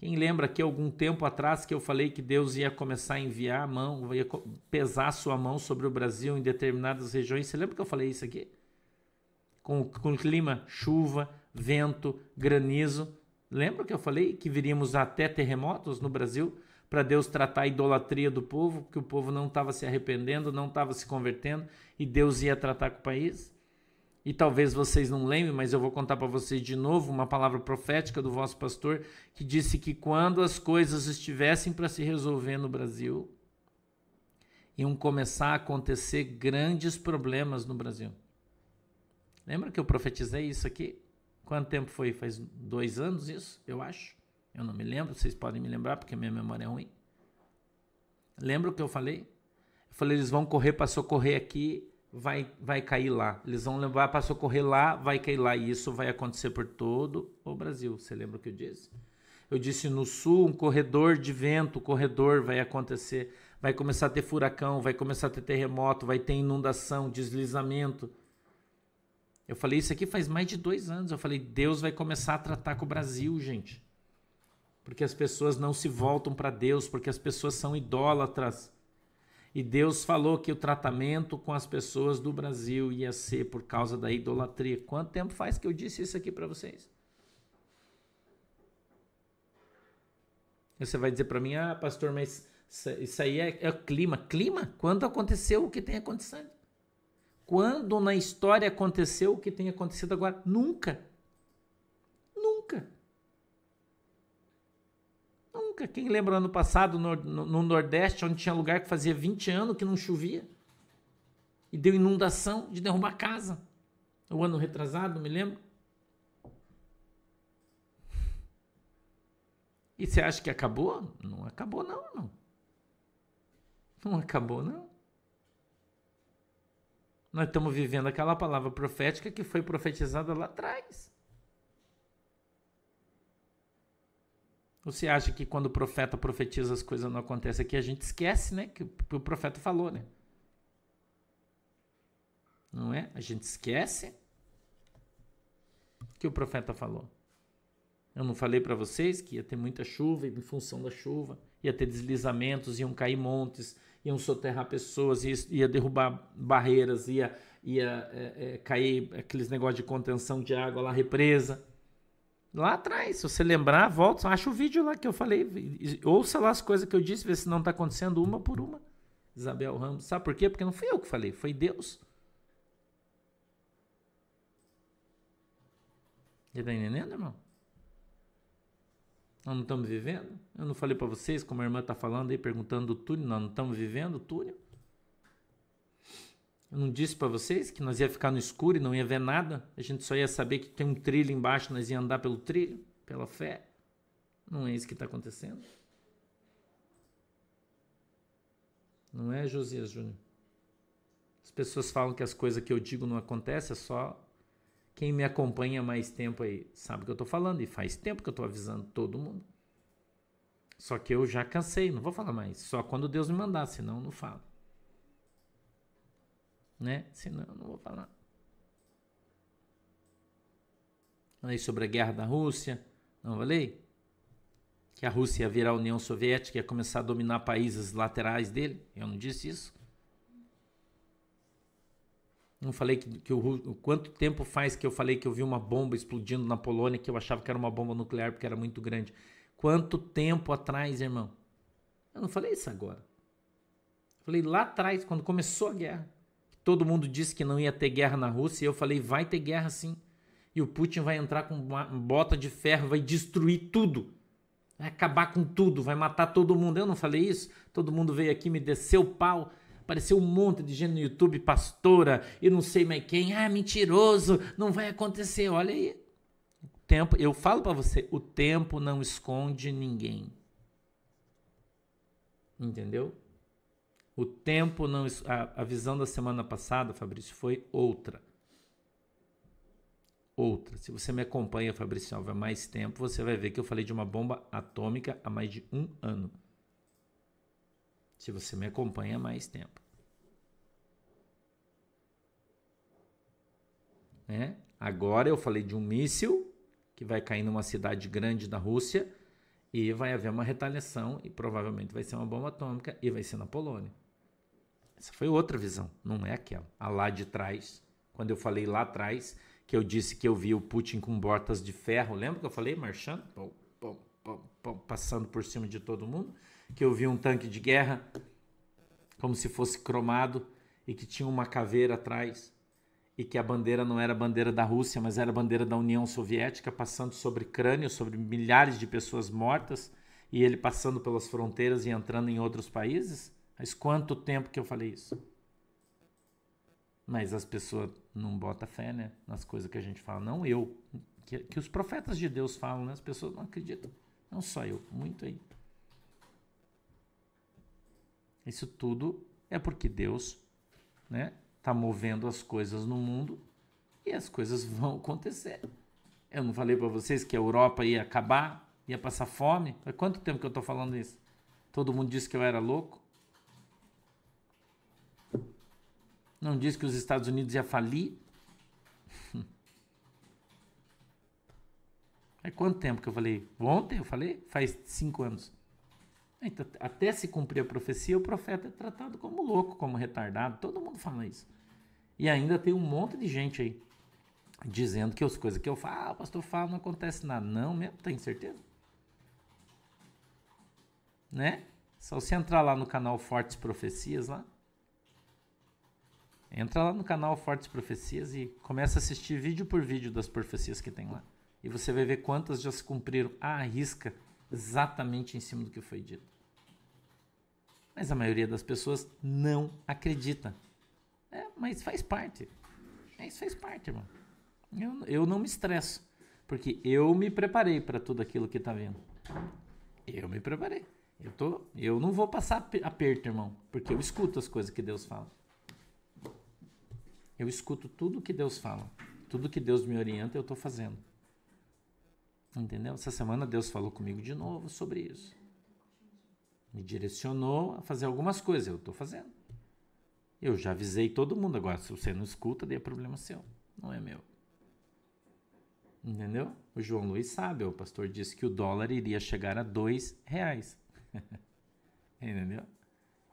quem lembra que algum tempo atrás que eu falei que Deus ia começar a enviar a mão, ia pesar sua mão sobre o Brasil em determinadas regiões? Você lembra que eu falei isso aqui? Com, com clima, chuva, vento, granizo. Lembra que eu falei que viríamos até terremotos no Brasil para Deus tratar a idolatria do povo, que o povo não estava se arrependendo, não estava se convertendo e Deus ia tratar com o país? E talvez vocês não lembrem, mas eu vou contar para vocês de novo uma palavra profética do vosso pastor que disse que quando as coisas estivessem para se resolver no Brasil, iam começar a acontecer grandes problemas no Brasil. Lembra que eu profetizei isso aqui? Quanto tempo foi? Faz dois anos isso, eu acho. Eu não me lembro, vocês podem me lembrar porque minha memória é ruim. Lembra o que eu falei? Eu falei, eles vão correr para socorrer aqui vai, vai cair lá. Eles vão levar para socorrer lá, vai cair lá. E isso vai acontecer por todo o Brasil. Você lembra o que eu disse? Eu disse no sul, um corredor de vento, corredor vai acontecer. Vai começar a ter furacão, vai começar a ter terremoto, vai ter inundação, deslizamento. Eu falei isso aqui faz mais de dois anos. Eu falei, Deus vai começar a tratar com o Brasil, gente. Porque as pessoas não se voltam para Deus, porque as pessoas são idólatras. E Deus falou que o tratamento com as pessoas do Brasil ia ser por causa da idolatria. Quanto tempo faz que eu disse isso aqui para vocês? Você vai dizer para mim, ah, pastor, mas isso aí é, é clima. Clima? Quando aconteceu o que tem acontecido? Quando na história aconteceu o que tem acontecido agora? Nunca. Nunca. Nunca. Quem lembra ano passado no, no, no, Nordeste, onde tinha lugar que fazia 20 anos que não chovia? E deu inundação de derrubar casa. O ano retrasado, me lembro. E você acha que acabou? Não acabou, não, não. Não acabou, não. Nós estamos vivendo aquela palavra profética que foi profetizada lá atrás. Você acha que quando o profeta profetiza as coisas não acontecem aqui, a gente esquece, né? Que o profeta falou, né? Não é? A gente esquece que o profeta falou. Eu não falei para vocês que ia ter muita chuva e em função da chuva ia ter deslizamentos, iam cair montes, iam soterrar pessoas, ia, ia derrubar barreiras, ia, ia é, é, cair aqueles negócios de contenção de água lá, represa. Lá atrás, se você lembrar, volta, acha o vídeo lá que eu falei, ouça lá as coisas que eu disse, vê se não está acontecendo uma por uma. Isabel Ramos, sabe por quê? Porque não fui eu que falei, foi Deus. Você está entendendo, irmão? Nós não estamos vivendo? Eu não falei para vocês, como a irmã está falando aí, perguntando do túnel, nós não estamos vivendo o túnel? Eu não disse para vocês que nós ia ficar no escuro e não ia ver nada? A gente só ia saber que tem um trilho embaixo, nós ia andar pelo trilho, pela fé? Não é isso que está acontecendo? Não é, Josias Júnior? As pessoas falam que as coisas que eu digo não acontecem, é só quem me acompanha mais tempo aí sabe o que eu estou falando e faz tempo que eu estou avisando todo mundo. Só que eu já cansei, não vou falar mais. Só quando Deus me mandar, senão eu não falo. Né? Senão eu não vou falar. Falei sobre a guerra da Rússia, não falei? Que a Rússia ia virar a União Soviética, ia começar a dominar países laterais dele. Eu não disse isso. Não falei que, que o, quanto tempo faz que eu falei que eu vi uma bomba explodindo na Polônia que eu achava que era uma bomba nuclear porque era muito grande. Quanto tempo atrás, irmão? Eu não falei isso agora. falei lá atrás, quando começou a guerra. Todo mundo disse que não ia ter guerra na Rússia e eu falei, vai ter guerra sim. E o Putin vai entrar com uma bota de ferro, vai destruir tudo. Vai acabar com tudo, vai matar todo mundo. Eu não falei isso? Todo mundo veio aqui, me desceu o pau Apareceu um monte de gente no YouTube, pastora e não sei mais quem. Ah, mentiroso, não vai acontecer. Olha aí. Tempo, eu falo para você, o tempo não esconde ninguém. Entendeu? O tempo não. A, a visão da semana passada, Fabrício, foi outra. Outra. Se você me acompanha, Fabrício há mais tempo, você vai ver que eu falei de uma bomba atômica há mais de um ano se você me acompanha há mais tempo. Né? Agora eu falei de um míssil que vai cair numa cidade grande da Rússia e vai haver uma retaliação e provavelmente vai ser uma bomba atômica e vai ser na Polônia. Essa foi outra visão, não é aquela. A lá de trás, quando eu falei lá atrás, que eu disse que eu vi o Putin com botas de ferro, lembra que eu falei marchando, pum, pum, pum, passando por cima de todo mundo? que eu vi um tanque de guerra como se fosse cromado e que tinha uma caveira atrás e que a bandeira não era a bandeira da Rússia, mas era a bandeira da União Soviética passando sobre crânios, sobre milhares de pessoas mortas e ele passando pelas fronteiras e entrando em outros países? Mas quanto tempo que eu falei isso? Mas as pessoas não botam fé, né? Nas coisas que a gente fala. Não eu. Que, que os profetas de Deus falam, né? As pessoas não acreditam. Não só eu, muito aí. Isso tudo é porque Deus né, está movendo as coisas no mundo e as coisas vão acontecer. Eu não falei para vocês que a Europa ia acabar, ia passar fome? Há quanto tempo que eu estou falando isso? Todo mundo disse que eu era louco? Não disse que os Estados Unidos ia falir? É quanto tempo que eu falei? Ontem eu falei? Faz cinco anos. Então, até se cumprir a profecia, o profeta é tratado como louco, como retardado. Todo mundo fala isso. E ainda tem um monte de gente aí dizendo que as coisas que eu falo, ah, pastor fala, não acontece nada. Não mesmo, tem certeza? Né? Só você entrar lá no canal Fortes Profecias lá. Entra lá no canal Fortes Profecias e começa a assistir vídeo por vídeo das profecias que tem lá. E você vai ver quantas já se cumpriram à risca exatamente em cima do que foi dito. Mas a maioria das pessoas não acredita. É, mas faz parte. É, isso faz parte, irmão. Eu, eu não me estresso. Porque eu me preparei para tudo aquilo que está vindo. Eu me preparei. Eu, tô, eu não vou passar aperto, irmão. Porque eu escuto as coisas que Deus fala. Eu escuto tudo que Deus fala. Tudo que Deus me orienta, eu estou fazendo. Entendeu? Essa semana Deus falou comigo de novo sobre isso. Me direcionou a fazer algumas coisas. Eu estou fazendo. Eu já avisei todo mundo. Agora, se você não escuta, daí é problema seu. Não é meu. Entendeu? O João Luiz sabe. O pastor disse que o dólar iria chegar a dois reais. Entendeu?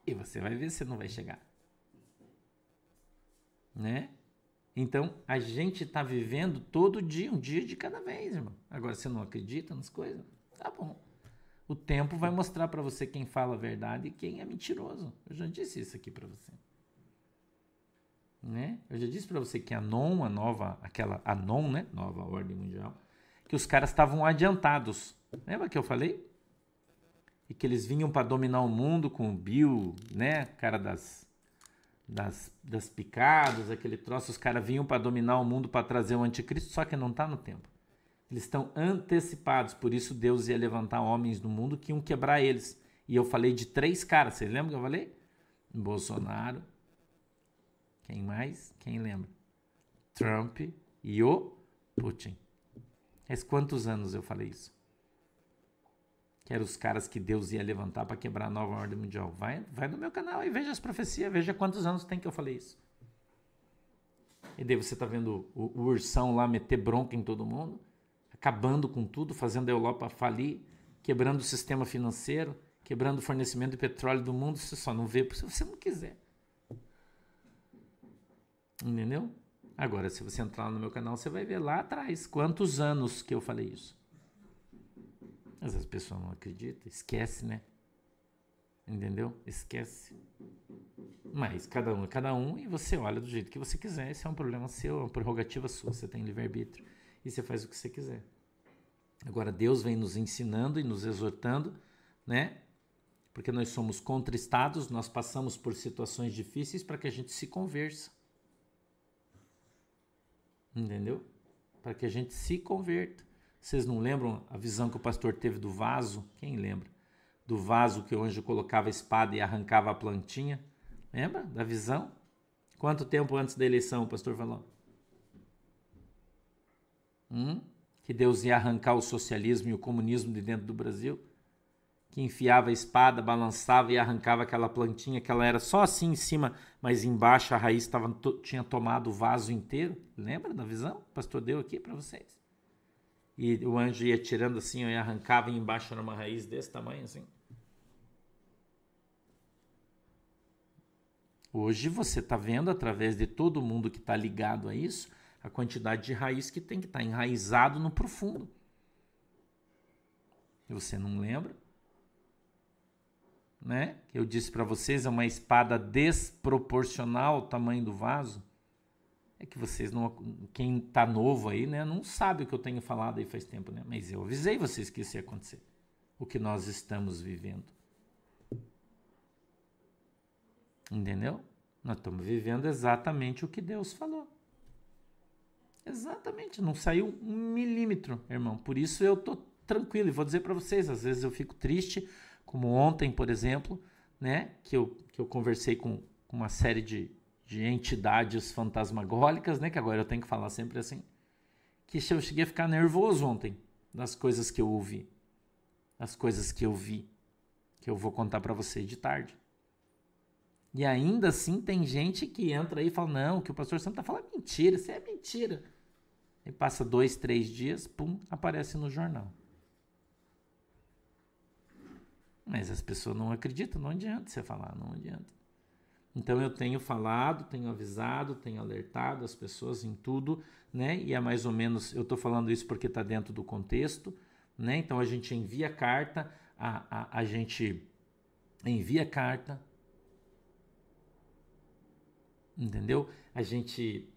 E você vai ver se não vai chegar. Né? Então, a gente está vivendo todo dia, um dia de cada vez, irmão. Agora, você não acredita nas coisas? Tá bom. O tempo vai mostrar para você quem fala a verdade e quem é mentiroso. Eu já disse isso aqui para você. Né? Eu já disse para você que a NON, a nova, aquela a NON, né? Nova Ordem Mundial, que os caras estavam adiantados. Lembra que eu falei? E que eles vinham para dominar o mundo com o Bill, né? Cara das das, das picadas, aquele troço, os caras vinham para dominar o mundo, para trazer o anticristo, só que não está no tempo. Eles estão antecipados, por isso Deus ia levantar homens no mundo que iam quebrar eles. E eu falei de três caras, vocês lembram que eu falei? Bolsonaro. Quem mais? Quem lembra? Trump e o Putin. Faz quantos anos eu falei isso? Que eram os caras que Deus ia levantar para quebrar a nova ordem mundial. Vai, vai no meu canal e veja as profecias, veja quantos anos tem que eu falei isso. E daí você está vendo o, o, ursão lá meter bronca em todo mundo, acabando com tudo, fazendo a Europa falir, quebrando o sistema financeiro, quebrando o fornecimento de petróleo do mundo. Você só não vê se você não quiser. Entendeu? Agora, se você entrar no meu canal, você vai ver lá atrás quantos anos que eu falei isso. Mas as pessoas não acreditam, esquece, né? Entendeu? Esquece. Mas cada um é cada um e você olha do jeito que você quiser. Esse é um problema seu, é uma prerrogativa sua. Você tem livre-arbítrio e você faz o que você quiser. Agora, Deus vem nos ensinando e nos exortando, né? Porque nós somos contristados, nós passamos por situações difíceis para que a gente se conversa. Entendeu? Para que a gente se converta. Vocês não lembram a visão que o pastor teve do vaso? Quem lembra? Do vaso que o anjo colocava a espada e arrancava a plantinha? Lembra da visão? Quanto tempo antes da eleição o pastor falou? Hum? Que Deus ia arrancar o socialismo e o comunismo de dentro do Brasil? Que enfiava a espada, balançava e arrancava aquela plantinha que ela era só assim em cima, mas embaixo a raiz tava, tinha tomado o vaso inteiro? Lembra da visão? O pastor deu aqui para vocês e o anjo ia tirando assim, e arrancava embaixo era uma raiz desse tamanho assim. Hoje você está vendo através de todo mundo que está ligado a isso a quantidade de raiz que tem que estar tá enraizado no profundo. E você não lembra? Né? Eu disse para vocês é uma espada desproporcional ao tamanho do vaso. É que vocês não. Quem tá novo aí, né, não sabe o que eu tenho falado aí faz tempo, né? Mas eu avisei vocês que isso ia acontecer. O que nós estamos vivendo. Entendeu? Nós estamos vivendo exatamente o que Deus falou. Exatamente, não saiu um milímetro, irmão. Por isso eu tô tranquilo e vou dizer para vocês, às vezes eu fico triste, como ontem, por exemplo, né, que eu, que eu conversei com, com uma série de, de entidades fantasmagólicas, né? Que agora eu tenho que falar sempre assim. Que eu cheguei a ficar nervoso ontem das coisas que eu ouvi, das coisas que eu vi, que eu vou contar para você de tarde. E ainda assim tem gente que entra aí e fala: não, que o pastor Santo está falando mentira, isso é mentira. E passa dois, três dias, pum, aparece no jornal. Mas as pessoas não acreditam, não adianta você falar, não adianta. Então eu tenho falado, tenho avisado, tenho alertado as pessoas em tudo, né? E é mais ou menos, eu estou falando isso porque está dentro do contexto, né? Então a gente envia carta, a, a, a gente envia carta, entendeu? A gente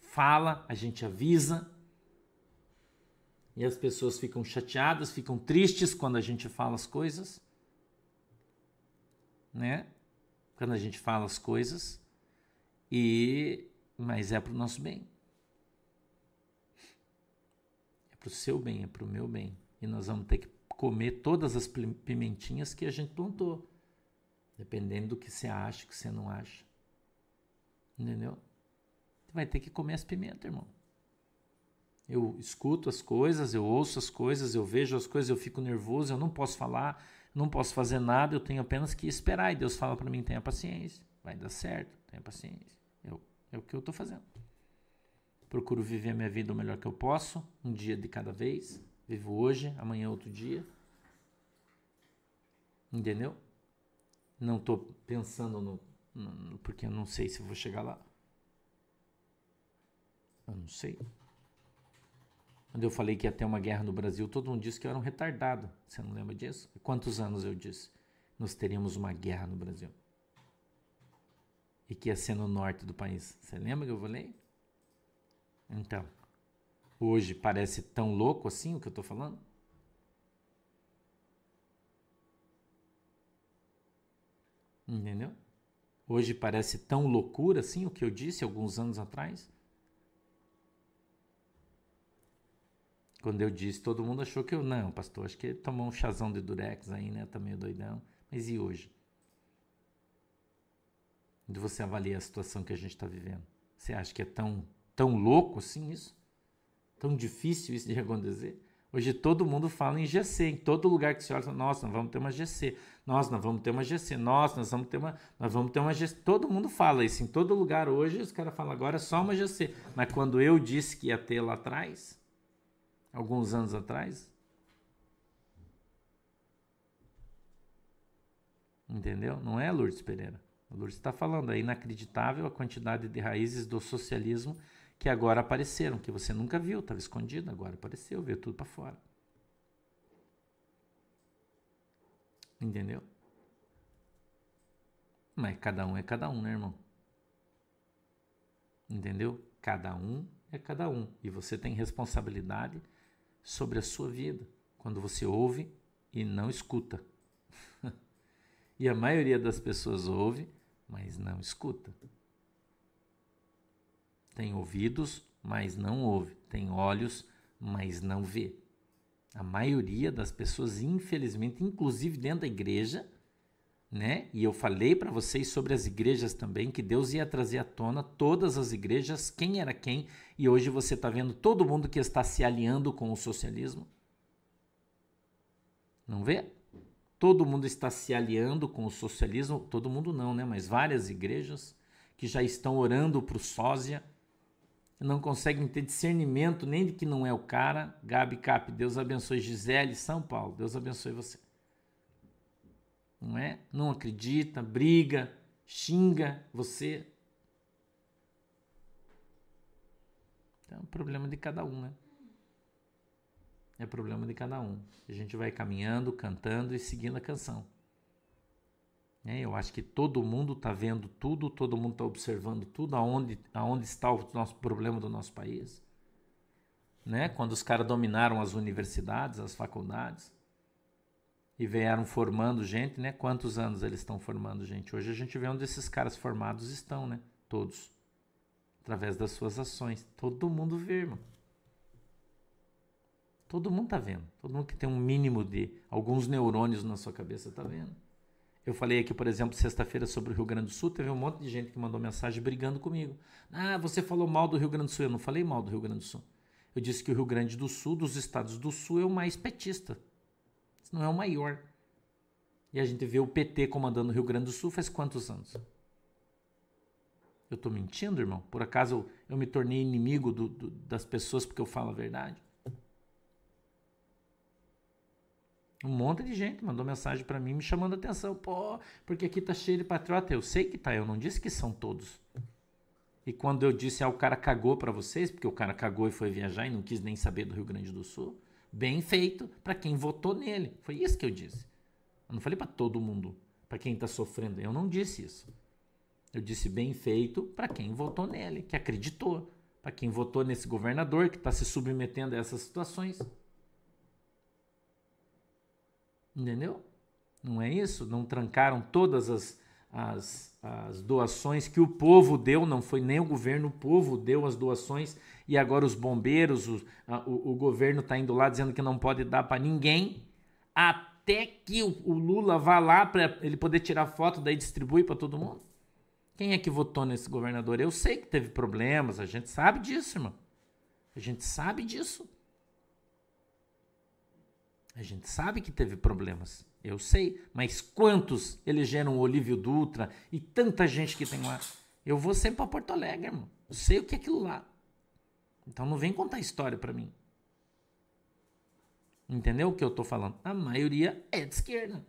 fala, a gente avisa, e as pessoas ficam chateadas, ficam tristes quando a gente fala as coisas, né? Quando a gente fala as coisas, e mas é para o nosso bem. É para o seu bem, é para o meu bem. E nós vamos ter que comer todas as pimentinhas que a gente plantou, dependendo do que você acha, que você não acha. Entendeu? Você vai ter que comer as pimentas, irmão. Eu escuto as coisas, eu ouço as coisas, eu vejo as coisas, eu fico nervoso, eu não posso falar, não posso fazer nada, eu tenho apenas que esperar. E Deus fala para mim: tenha paciência, vai dar certo, tenha paciência. Eu, é o que eu estou fazendo. Procuro viver a minha vida o melhor que eu posso, um dia de cada vez. Vivo hoje, amanhã é outro dia. Entendeu? Não estou pensando no, no. Porque eu não sei se vou chegar lá. Eu não sei. Quando eu falei que ia ter uma guerra no Brasil, todo mundo disse que eu era um retardado. Você não lembra disso? Quantos anos eu disse? Nós teríamos uma guerra no Brasil. E que ia ser no norte do país. Você lembra que eu falei? Então, hoje parece tão louco assim o que eu estou falando? Entendeu? Hoje parece tão loucura assim o que eu disse alguns anos atrás? Quando eu disse, todo mundo achou que eu não, pastor. Acho que ele tomou um chazão de durex aí, né? Tá meio doidão. Mas e hoje? Onde você avalia a situação que a gente está vivendo? Você acha que é tão, tão louco assim isso? Tão difícil isso de acontecer? Hoje todo mundo fala em GC, em todo lugar que se olha, nossa, nós vamos ter uma GC, nossa, nós vamos ter uma GC, nossa, nós vamos ter uma, nós vamos ter uma GC. Todo mundo fala isso, em todo lugar hoje os caras falam agora é só uma GC. Mas quando eu disse que ia ter lá atrás, alguns anos atrás. Entendeu? Não é Lourdes Pereira. Lourdes está falando, é inacreditável a quantidade de raízes do socialismo que agora apareceram, que você nunca viu, estava escondido, agora apareceu, veio tudo para fora. Entendeu? Mas cada um é cada um, né, irmão? Entendeu? Cada um é cada um. E você tem responsabilidade sobre a sua vida quando você ouve e não escuta. e a maioria das pessoas ouve, mas não escuta. Tem ouvidos, mas não ouve. Tem olhos, mas não vê. A maioria das pessoas, infelizmente, inclusive dentro da igreja, né? E eu falei para vocês sobre as igrejas também, que Deus ia trazer à tona todas as igrejas, quem era quem, e hoje você está vendo todo mundo que está se alinhando com o socialismo. Não vê? Todo mundo está se aliando com o socialismo, todo mundo não, né? Mas várias igrejas que já estão orando para o sósia, não conseguem ter discernimento nem de que não é o cara. Gabi Cap, Deus abençoe Gisele, São Paulo, Deus abençoe você não é? Não acredita, briga, xinga você. Então, é um problema de cada um, né? É problema de cada um. A gente vai caminhando, cantando e seguindo a canção. É, eu acho que todo mundo está vendo tudo, todo mundo está observando tudo, aonde, aonde está o nosso problema do nosso país. Né? Quando os caras dominaram as universidades, as faculdades, e vieram formando gente, né? Quantos anos eles estão formando gente? Hoje a gente vê onde esses caras formados estão, né? Todos. Através das suas ações. Todo mundo vê, irmão. Todo mundo tá vendo. Todo mundo que tem um mínimo de alguns neurônios na sua cabeça tá vendo. Eu falei aqui, por exemplo, sexta-feira sobre o Rio Grande do Sul, teve um monte de gente que mandou mensagem brigando comigo. Ah, você falou mal do Rio Grande do Sul. Eu não falei mal do Rio Grande do Sul. Eu disse que o Rio Grande do Sul, dos estados do Sul, é o mais petista. Não é o maior. E a gente vê o PT comandando o Rio Grande do Sul faz quantos anos? Eu estou mentindo, irmão? Por acaso eu, eu me tornei inimigo do, do, das pessoas porque eu falo a verdade? Um monte de gente mandou mensagem para mim me chamando a atenção. Pô, porque aqui tá cheio de patriota. Eu sei que tá, eu não disse que são todos. E quando eu disse, ah, o cara cagou para vocês, porque o cara cagou e foi viajar e não quis nem saber do Rio Grande do Sul, bem feito para quem votou nele. Foi isso que eu disse. Eu não falei para todo mundo, para quem tá sofrendo. Eu não disse isso. Eu disse bem feito para quem votou nele, que acreditou. Para quem votou nesse governador que está se submetendo a essas situações. Entendeu? Não é isso? Não trancaram todas as, as, as doações que o povo deu, não foi nem o governo, o povo deu as doações e agora os bombeiros, o, o, o governo está indo lá dizendo que não pode dar para ninguém, até que o, o Lula vá lá para ele poder tirar foto, daí distribui para todo mundo. Quem é que votou nesse governador? Eu sei que teve problemas, a gente sabe disso, irmão. A gente sabe disso. A gente sabe que teve problemas. Eu sei. Mas quantos elegeram o Olívio Dutra e tanta gente que tem lá? Eu vou sempre para Porto Alegre, irmão. Eu sei o que é aquilo lá. Então não vem contar história para mim. Entendeu o que eu tô falando? A maioria é de esquerda.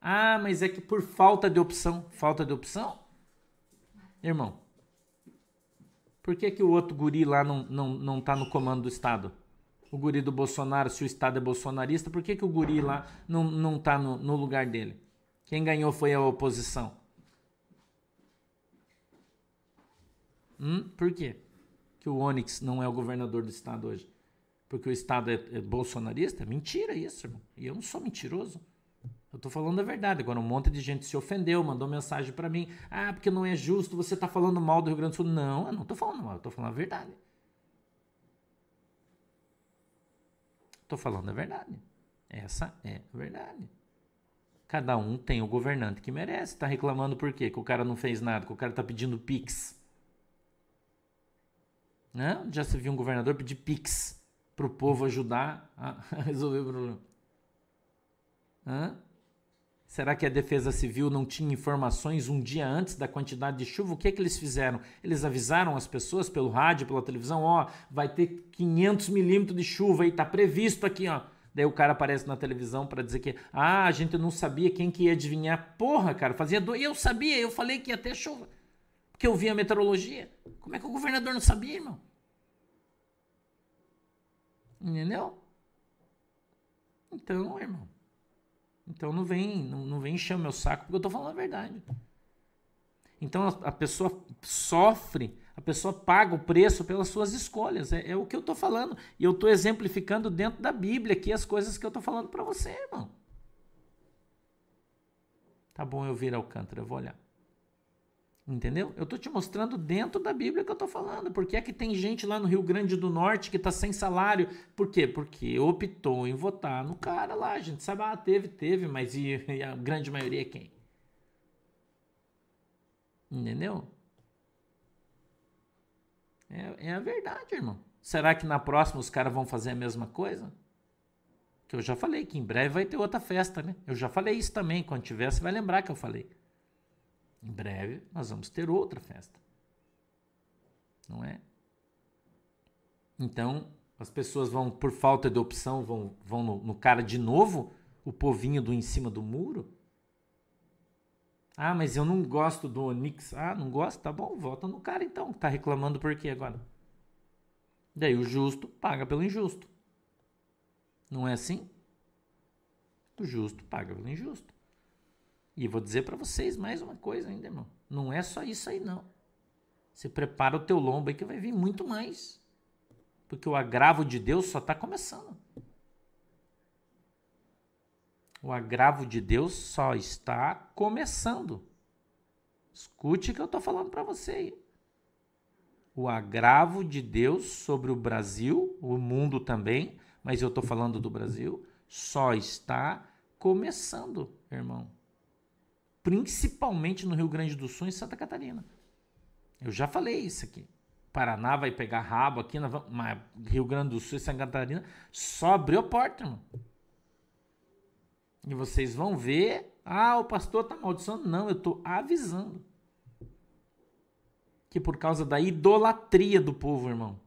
Ah, mas é que por falta de opção. Falta de opção? Irmão, por que, que o outro guri lá não, não, não tá no comando do Estado? O guri do Bolsonaro, se o Estado é bolsonarista, por que, que o guri lá não, não tá no, no lugar dele? Quem ganhou foi a oposição. Hum? Por quê? Que o Onyx não é o governador do Estado hoje? Porque o Estado é, é bolsonarista? Mentira isso, irmão. E eu não sou mentiroso. Eu tô falando a verdade. Agora, um monte de gente se ofendeu, mandou mensagem para mim. Ah, porque não é justo, você tá falando mal do Rio Grande do Sul. Não, eu não tô falando mal, eu tô falando a verdade. Estou falando a verdade. Essa é a verdade. Cada um tem o governante que merece. Está reclamando por quê? Que o cara não fez nada, que o cara está pedindo pix. Né? Já se viu um governador pedir pix para o povo ajudar a resolver o problema. Hã? Será que a Defesa Civil não tinha informações um dia antes da quantidade de chuva? O que, é que eles fizeram? Eles avisaram as pessoas pelo rádio, pela televisão: ó, vai ter 500 milímetros de chuva aí, tá previsto aqui, ó. Daí o cara aparece na televisão para dizer que, ah, a gente não sabia quem que ia adivinhar. Porra, cara, fazia dois. Eu sabia, eu falei que ia ter chuva. Porque eu vi a meteorologia. Como é que o governador não sabia, irmão? Entendeu? Então, irmão. Então não vem, não, não vem encher o meu saco porque eu estou falando a verdade. Então a, a, pessoa sofre, a pessoa paga o preço pelas suas escolhas. É, é o que eu estou falando. E eu estou exemplificando dentro da Bíblia aqui as coisas que eu estou falando para você, irmão. Tá bom eu vir Alcântara, eu vou olhar. Entendeu? Eu estou te mostrando dentro da Bíblia que eu estou falando. Por que é que tem gente lá no Rio Grande do Norte que está sem salário? Por quê? Porque optou em votar no cara lá. A gente sabe, ah, teve, teve, mas e, e a grande maioria é quem? Entendeu? É, é a verdade, irmão. Será que na próxima os caras vão fazer a mesma coisa? Que eu já falei que em breve vai ter outra festa, né? Eu já falei isso também. Quando tiver, você vai lembrar que eu falei. Em breve nós vamos ter outra festa. Não é? Então, as pessoas vão, por falta de opção, vão, vão no, no cara de novo, o povinho do em cima do muro. Ah, mas eu não gosto do Onix. Ah, não gosta? Tá bom, volta no cara então. Tá reclamando por quê agora? Daí o justo paga pelo injusto. Não é assim? O justo paga pelo injusto. E vou dizer para vocês mais uma coisa ainda, irmão. Não é só isso aí, não. Você prepara o teu lombo aí que vai vir muito mais. Porque o agravo de Deus só está começando. O agravo de Deus só está começando. Escute o que eu estou falando para você aí. O agravo de Deus sobre o Brasil, o mundo também, mas eu estou falando do Brasil, só está começando, irmão. Principalmente no Rio Grande do Sul e Santa Catarina. Eu já falei isso aqui. Paraná vai pegar rabo aqui, na, Rio Grande do Sul e Santa Catarina, só abriu a porta, irmão. E vocês vão ver, ah, o pastor está amaldiçoando. Não, eu estou avisando. Que por causa da idolatria do povo, irmão.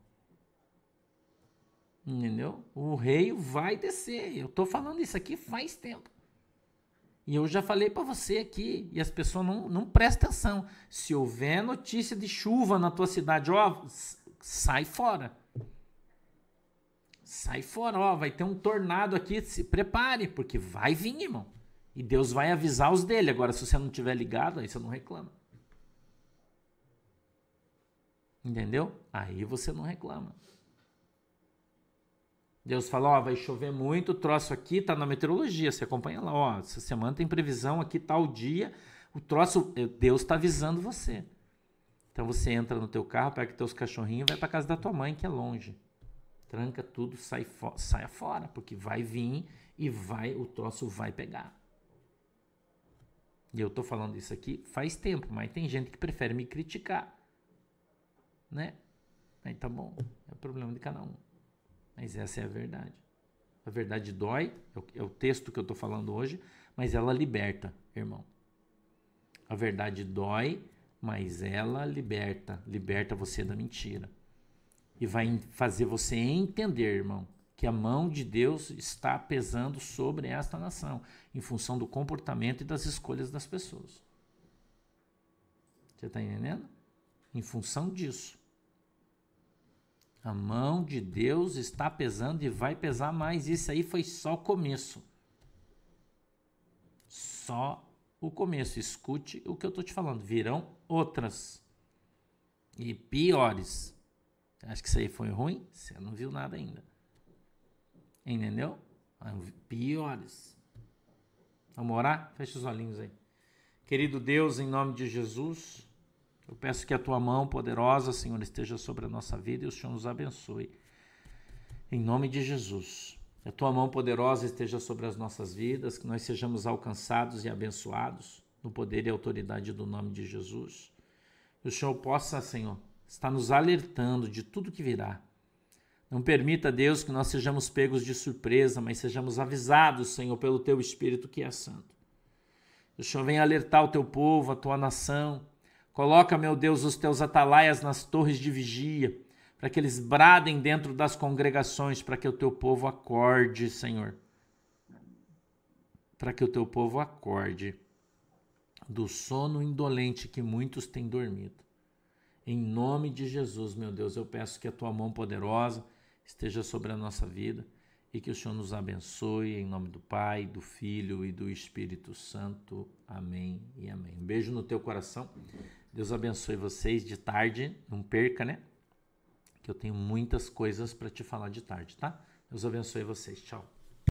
Entendeu? O rei vai descer. Eu estou falando isso aqui faz tempo. E eu já falei para você aqui, e as pessoas não, não prestam atenção. Se houver notícia de chuva na tua cidade, ó, sai fora. Sai fora, ó, vai ter um tornado aqui, se prepare, porque vai vir, irmão. E Deus vai avisar os dele. Agora, se você não tiver ligado, aí você não reclama. Entendeu? Aí você não reclama. Deus fala, ó, vai chover muito, o troço aqui tá na meteorologia, você acompanha lá, ó, essa semana tem previsão aqui tal dia, o troço, eh, Deus está avisando você. Então você entra no teu carro, pega teus cachorrinhos vai para casa da tua mãe, que é longe. Tranca tudo, sai fo saia fora, porque vai vir e vai, o troço vai pegar. E eu tô falando isso aqui faz tempo, mas tem gente que prefere me criticar. Né? Aí tá bom, é problema de cada um. Mas essa é a verdade. A verdade dói, é o, é texto que eu estou falando hoje, mas ela liberta, irmão. A verdade dói, mas ela liberta, liberta você da mentira. E vai fazer você entender, irmão, que a mão de Deus está pesando sobre esta nação, em função do comportamento e das escolhas das pessoas. Você está entendendo? Em função disso. A mão de Deus está pesando e vai pesar mais. Isso aí foi só o começo. Só o começo. Escute o que eu estou te falando. Virão outras. E piores. Acho que isso aí foi ruim? Você não viu nada ainda. Entendeu? Piores. Vamos orar? Feche os olhinhos aí. Querido Deus, em nome de Jesus. Eu peço que a tua mão poderosa, Senhor, esteja sobre a nossa vida e o Senhor nos abençoe. Em nome de Jesus. Que a tua mão poderosa esteja sobre as nossas vidas, que nós sejamos alcançados e abençoados no poder e autoridade do nome de Jesus. Que o Senhor possa, Senhor, estar nos alertando de tudo que virá. Não permita, Deus, que nós sejamos pegos de surpresa, mas sejamos avisados, Senhor, pelo teu Espírito que é santo. Que o Senhor venha alertar o teu povo, a tua nação, Coloca, meu Deus, os teus atalaias nas torres de vigia, para que eles bradem dentro das congregações, para que o teu povo acorde, Senhor. Para que o teu povo acorde do sono indolente que muitos têm dormido. Em nome de Jesus, meu Deus, eu peço que a tua mão poderosa esteja sobre a nossa vida e que o Senhor nos abençoe em nome do Pai, do Filho e do Espírito Santo. Amém e amém. Um beijo no teu coração. Deus abençoe vocês de tarde. Não perca, né? Que eu tenho muitas coisas para te falar de tarde, tá? Deus abençoe vocês. Tchau.